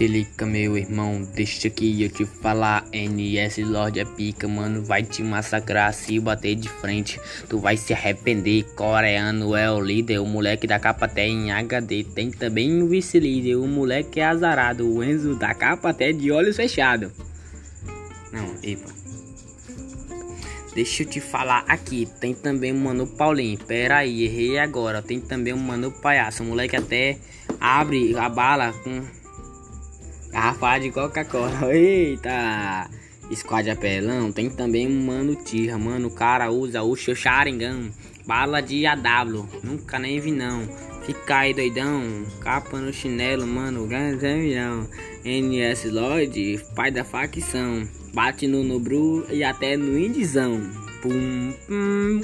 Se liga, meu irmão, deixa que eu te falar. NS Lord é pica, mano, vai te massacrar se bater de frente. Tu vai se arrepender. Coreano é o líder, o moleque da capa até em HD. Tem também o vice-líder, o moleque é azarado. O Enzo da capa até de olhos fechados. Não, epa. Deixa eu te falar aqui, tem também o Mano Paulinho. Pera aí, errei agora. Tem também o Mano Palhaço. O moleque até abre a bala com garrafa de Coca-Cola. Eita! Squad apelão. Tem também o Mano Tira. Mano, o cara usa o seu Sharingan. Bala de AW. Nunca nem vi não. Fica aí doidão. Capa no chinelo, mano. Grande avião. NS Lloyd, pai da facção. Bate no Nobru e até no Indizão. Pum, pum.